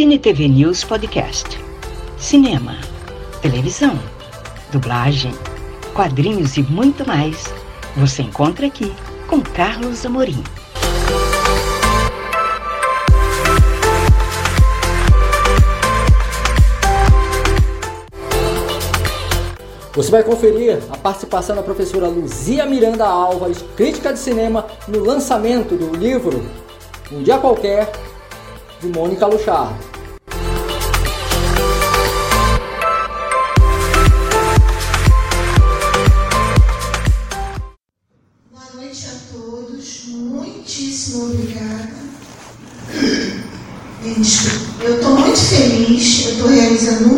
Cine TV News Podcast. Cinema, televisão, dublagem, quadrinhos e muito mais. Você encontra aqui com Carlos Amorim. Você vai conferir a participação da professora Luzia Miranda Alves, crítica de cinema, no lançamento do livro Um Dia Qualquer, de Mônica Luchard.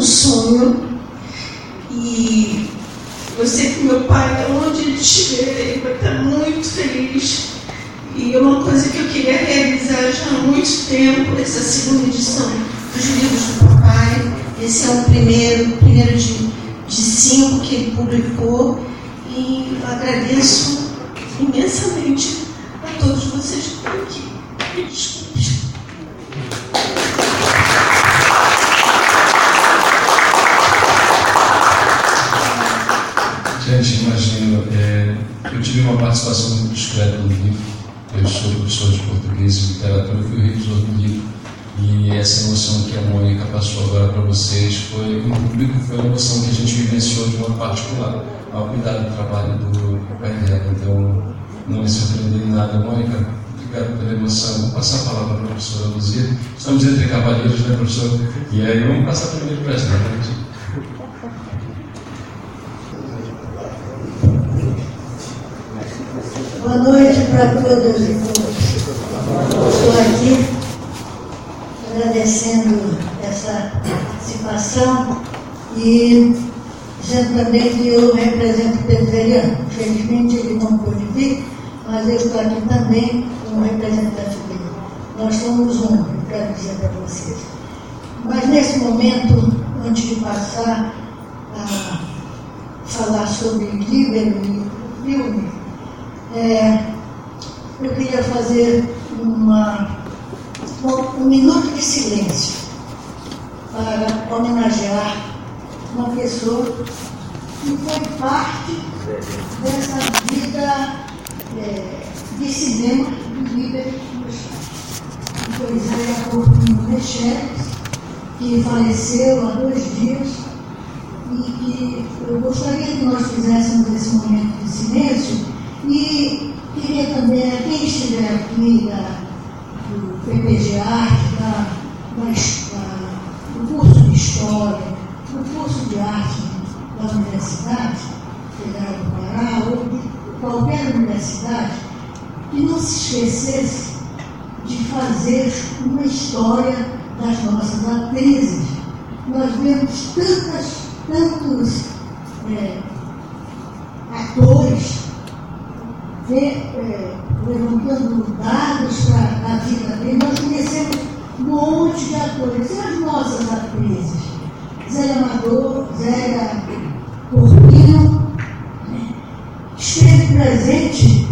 Um sonho e eu sei que meu pai, onde ele estiver, ele vai estar muito feliz e uma coisa que eu queria realizar já há muito tempo, essa segunda edição dos livros do papai. Esse é o primeiro, primeiro de, de cinco que ele publicou. E agradeço imensamente a todos vocês que estão aqui. Gente, imagino, é, eu tive uma participação muito discreta no livro eu sou professor de português e literatura, fui revisor do livro. E essa emoção que a Mônica passou agora para vocês foi, no público, foi uma emoção que a gente vivenciou de uma particular, ao cuidar do trabalho do pai. Então, não me surpreendeu em nada. Mônica, obrigado pela emoção. Vou passar a palavra para a professora Luzia. Estamos entre cavalheiros, né, professor? E aí, vamos passar primeiro para essa. Para todas e todos. Estou aqui agradecendo essa participação e dizendo também que eu represento o Pedro. Infelizmente ele não pôde vir, mas eu estou aqui também como representante dele. Nós somos um, eu quero dizer para vocês. Mas nesse momento, antes de passar a falar sobre livro e filme, é, eu queria fazer uma, um minuto de silêncio para homenagear uma pessoa que foi parte dessa vida é, de cinema do líder do. Foi Zé Corpinho Mecheles, que faleceu há dois dias e que eu gostaria que nós fizéssemos esse momento de silêncio e queria também, quem estiver aqui da, do PPG Arte, da, da, do curso de História, do curso de Arte da Universidade Federal do Pará, ou de qualquer universidade, que não se esquecesse de fazer uma história das nossas atrizes. Nós vemos tantas, tantos é, atores é, levantando dados para a vida dele, nós conhecemos um monte de atores, e as nossas atrizes. Zélia Amador, Zélia Corpino, né, esteve presente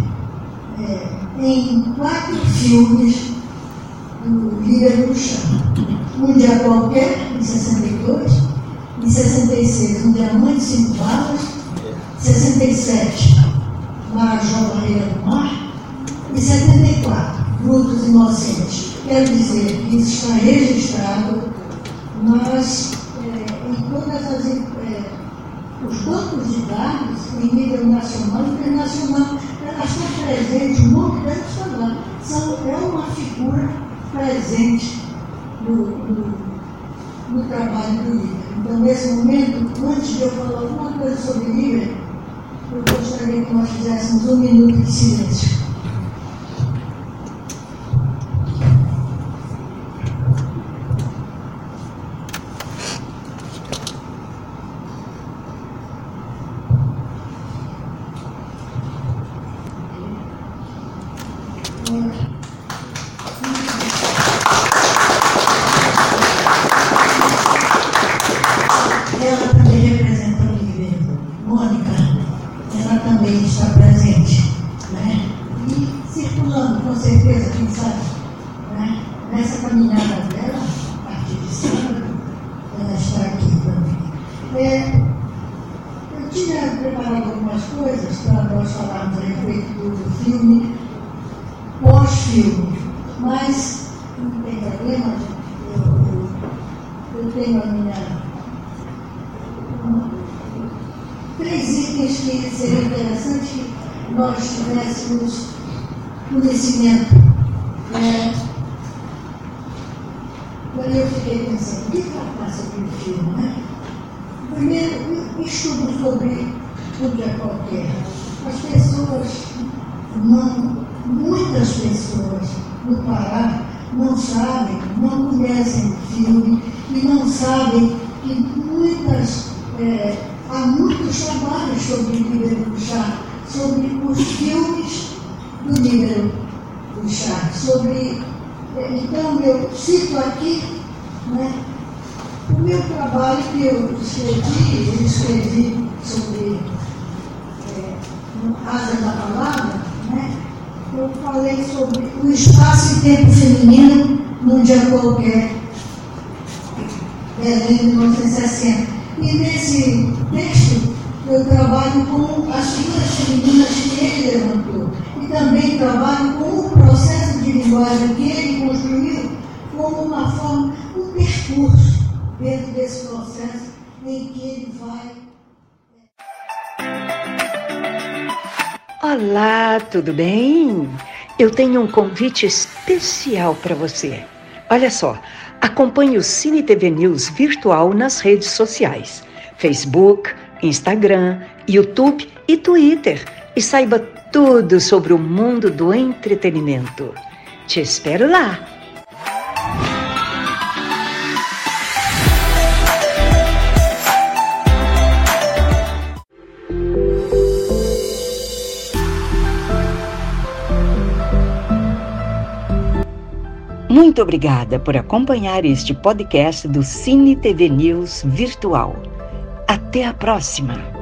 é, em quatro filmes do Líder do Chão. Um dia qualquer, em 62, em 66, Um Diamante Cinco Balas, 67, Marajó Barreira do Mar, e 74, Frutos Inocentes. Quero dizer que isso está registrado, mas é, em todas as. É, os bancos de dados, em nível nacional e internacional, elas estão presentes, delas estão lá. São, é uma figura presente no, no, no trabalho do líder. Então, nesse momento, antes de eu falar alguma coisa sobre o líder, gostaria que nós fizéssemos um minuto de silêncio. com né? nessa caminhada dela, a partir de sábado, ela está aqui também. é, eu tinha preparado algumas coisas para nós falarmos a respeito do filme, pós-filme, mas não tem problema, eu, eu, eu tenho a minha três itens que seriam interessantes que nós tivéssemos conhecimento Daí eu fiquei pensando, o que tratasse aquele filme, né? Primeiro, estudo sobre o que é qualquer. As pessoas não, muitas pessoas no Pará não sabem, não conhecem o filme e não sabem que muitas, é, há muitos trabalhos sobre o Líbero do Chá, sobre os filmes do Líbero Chá, sobre. É, então eu cito aqui né, o meu trabalho que eu escrevi, eu escrevi sobre é, Asa da Palavra, né, eu falei sobre o espaço e tempo feminino num dia qualquer, Belém de 1960. E nesse texto eu trabalho com as figuras femininas que ele levantou. Também trabalho com o processo de linguagem que ele construiu como uma forma, um percurso dentro desse processo em que ele vai. Olá, tudo bem? Eu tenho um convite especial para você. Olha só, acompanhe o Cine TV News virtual nas redes sociais: Facebook, Instagram, YouTube e Twitter. E saiba tudo sobre o mundo do entretenimento. Te espero lá! Muito obrigada por acompanhar este podcast do Cine TV News Virtual. Até a próxima!